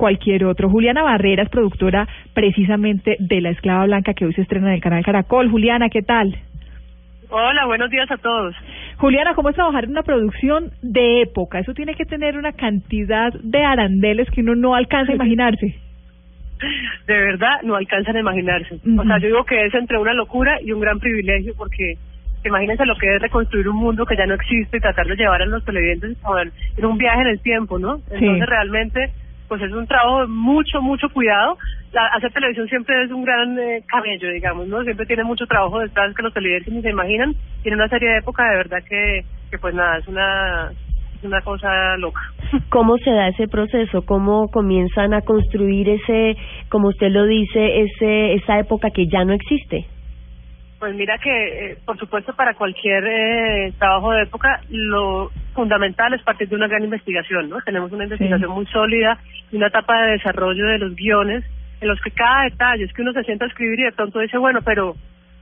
cualquier otro. Juliana Barreras, productora precisamente de La Esclava Blanca, que hoy se estrena en el canal Caracol. Juliana, ¿qué tal? Hola, buenos días a todos. Juliana, ¿cómo es trabajar en una producción de época? Eso tiene que tener una cantidad de arandeles que uno no alcanza a imaginarse. De verdad, no alcanzan a imaginarse. O sea, yo digo que es entre una locura y un gran privilegio porque imagínense lo que es reconstruir un mundo que ya no existe y tratar de llevar a los televidentes en un viaje en el tiempo, ¿no? Entonces realmente pues es un trabajo de mucho, mucho cuidado. La, hacer televisión siempre es un gran eh, cabello, digamos, ¿no? Siempre tiene mucho trabajo detrás que los televidentes ni se imaginan. Tiene una serie de época de verdad que, que pues nada, es una una cosa loca. ¿Cómo se da ese proceso? ¿Cómo comienzan a construir ese, como usted lo dice, ese esa época que ya no existe? Pues mira que, eh, por supuesto, para cualquier eh, trabajo de época, lo fundamental es partir de una gran investigación, ¿no? Tenemos una investigación muy sólida y una etapa de desarrollo de los guiones en los que cada detalle es que uno se sienta a escribir y de pronto dice, bueno, pero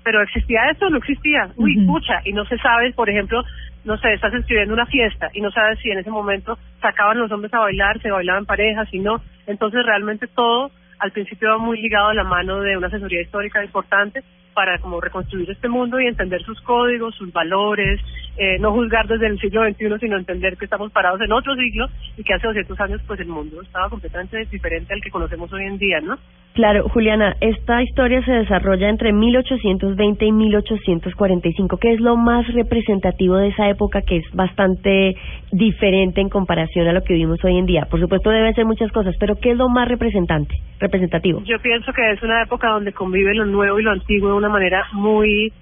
pero existía esto o no existía. Uy, pucha, y no se sabe, por ejemplo, no sé, estás escribiendo una fiesta y no sabes si en ese momento sacaban los hombres a bailar, se bailaban parejas, si no. Entonces, realmente todo al principio va muy ligado a la mano de una asesoría histórica importante para como reconstruir este mundo y entender sus códigos, sus valores, eh, no juzgar desde el siglo XXI, sino entender que estamos parados en otro siglo y que hace 200 años pues el mundo estaba completamente diferente al que conocemos hoy en día, ¿no? Claro, Juliana, esta historia se desarrolla entre 1820 y 1845. ¿Qué es lo más representativo de esa época que es bastante diferente en comparación a lo que vivimos hoy en día? Por supuesto debe ser muchas cosas, pero ¿qué es lo más representante, representativo? Yo pienso que es una época donde convive lo nuevo y lo antiguo de una manera muy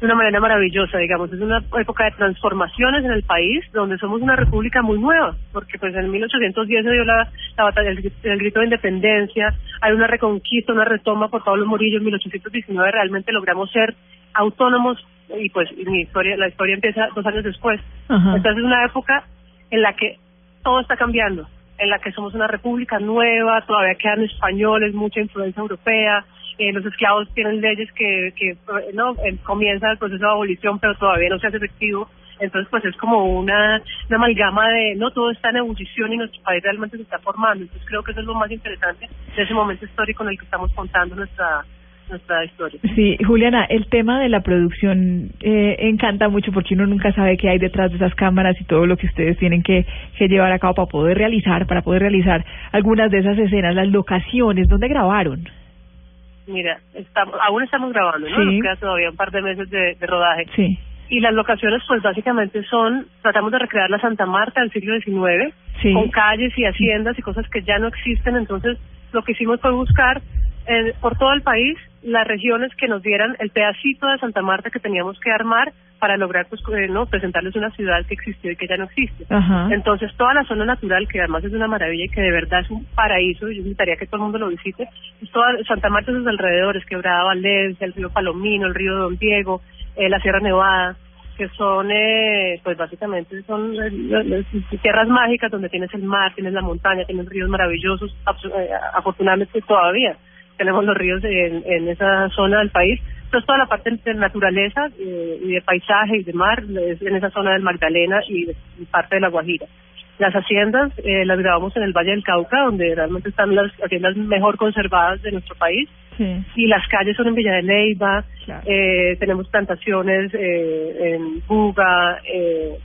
de una manera maravillosa, digamos. Es una época de transformaciones en el país, donde somos una república muy nueva, porque pues en 1810 se dio la, la batalla, el, grito de independencia, hay una reconquista, una retoma por Pablo Morillo en 1819, realmente logramos ser autónomos y pues mi historia, la historia empieza dos años después. Entonces es una época en la que todo está cambiando, en la que somos una república nueva, todavía quedan españoles, mucha influencia europea, eh, los esclavos tienen leyes que, que no eh, comienza el proceso de abolición, pero todavía no se hace efectivo. Entonces, pues es como una, una amalgama de, no, todo está en ebullición y nuestro país realmente se está formando. Entonces, creo que eso es lo más interesante de ese momento histórico en el que estamos contando nuestra nuestra historia. Sí, Juliana, el tema de la producción eh, encanta mucho porque uno nunca sabe qué hay detrás de esas cámaras y todo lo que ustedes tienen que, que llevar a cabo para poder realizar, para poder realizar algunas de esas escenas, las locaciones, ¿dónde grabaron? Mira, estamos, aún estamos grabando, ¿no? Nos queda todavía un par de meses de, de rodaje. Sí. Y las locaciones, pues básicamente son, tratamos de recrear la Santa Marta del siglo XIX, con calles y haciendas y cosas que ya no existen. Entonces, lo que hicimos fue buscar eh, por todo el país las regiones que nos dieran el pedacito de Santa Marta que teníamos que armar para lograr pues eh, no presentarles una ciudad que existió y que ya no existe. Entonces toda la zona natural que además es una maravilla y que de verdad es un paraíso, yo invitaría que todo el mundo lo visite, es toda Santa Marta y sus alrededores, Quebrada Valencia, el río Palomino, el río Don Diego, eh, la Sierra Nevada, que son eh, pues básicamente son eh, tierras mágicas donde tienes el mar, tienes la montaña, tienes ríos maravillosos, afortunadamente todavía tenemos los ríos en, en esa zona del país. Entonces toda la parte de naturaleza eh, y de paisaje y de mar es en esa zona del Magdalena y, parte de la Guajira. Las haciendas eh, las grabamos en el Valle del Cauca, donde realmente están las haciendas mejor conservadas de nuestro país. Y las calles son en Villa de Leyva, eh, tenemos plantaciones eh, en Buga, eh,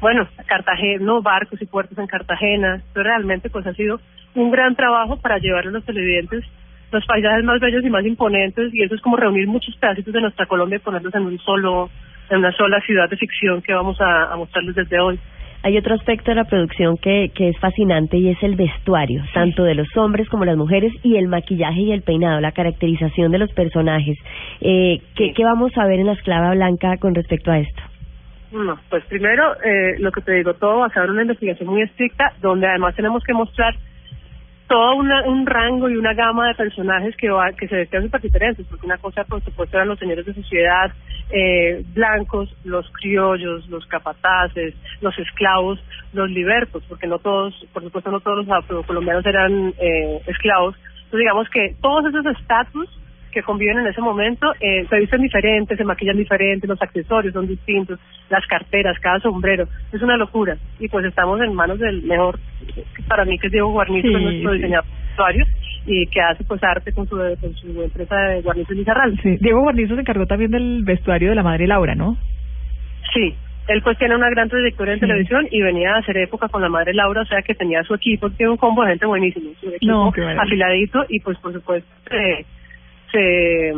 bueno, Cartagena, ¿no? barcos y puertos en Cartagena. Entonces realmente pues ha sido un gran trabajo para llevar a los televidentes los paisajes más bellos y más imponentes y eso es como reunir muchos pedacitos de nuestra Colombia y ponerlos en un solo en una sola ciudad de ficción que vamos a, mostrarles desde hoy. Hay otro aspecto de la producción que, que es fascinante y es el vestuario, tanto de los hombres como las mujeres, y el maquillaje y el peinado, la caracterización de los personajes. Eh, ¿qué, ¿Qué vamos a ver en la esclava blanca con respecto a esto? No, pues primero, eh, lo que te digo, todo basado en una investigación muy estricta, donde además tenemos que mostrar todo una, un rango y una gama de personajes que va, que se vestían súper diferentes, porque una cosa, por supuesto, eran los señores de sociedad eh, blancos, los criollos, los capataces, los esclavos, los libertos, porque no todos, por supuesto, no todos los colombianos eran eh, esclavos. Entonces, digamos que todos esos estatus que conviven en ese momento eh, se visten diferentes, se maquillan diferentes, los accesorios son distintos, las carteras, cada sombrero, es una locura. Y pues estamos en manos del mejor, para mí que es Diego Guarnizo, nuestro diseñador vestuario y que hace pues arte con su, con su empresa de Guarnizo Lizarral. Sí. Diego Guarnizo se encargó también del vestuario de la madre Laura, ¿no? Sí, él pues tiene una gran trayectoria en televisión y venía a hacer época con la madre Laura, o sea que tenía su equipo, tiene un combo de gente buenísimo, su equipo afiladito y pues por supuesto eh, se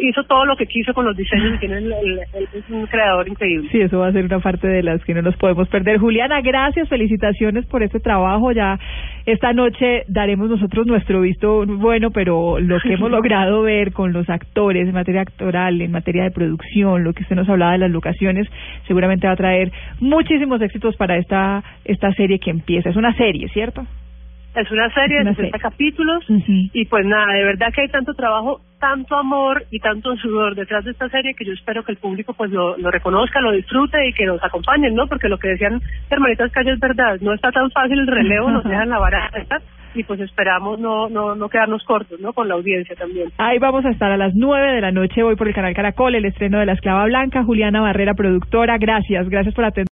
hizo, todo lo que quiso con los diseños y tiene es un creador increíble. Sí, eso va a ser una parte de las que no nos podemos perder. Juliana, gracias, felicitaciones por este trabajo. Ya esta noche daremos nosotros nuestro visto bueno, pero lo que hemos logrado ver con los actores en materia actoral, en materia de producción, lo que usted nos hablaba de las locaciones, seguramente va a traer muchísimos éxitos para esta esta serie que empieza. Es una serie, ¿cierto? Es una serie de 60 capítulos y pues nada, de verdad que hay tanto trabajo, tanto amor y tanto sudor detrás de esta serie que yo espero que el público pues lo, lo reconozca, lo disfrute y que nos acompañen, ¿no? Porque lo que decían hermanitas Calle es verdad, no está tan fácil el relevo, nos dejan la vara y pues esperamos no, no, no quedarnos cortos, ¿no? Con la audiencia también. Ahí vamos a estar a las nueve de la noche, voy por el canal Caracol, el estreno de La Esclava Blanca, Juliana Barrera, productora, gracias, gracias por atender.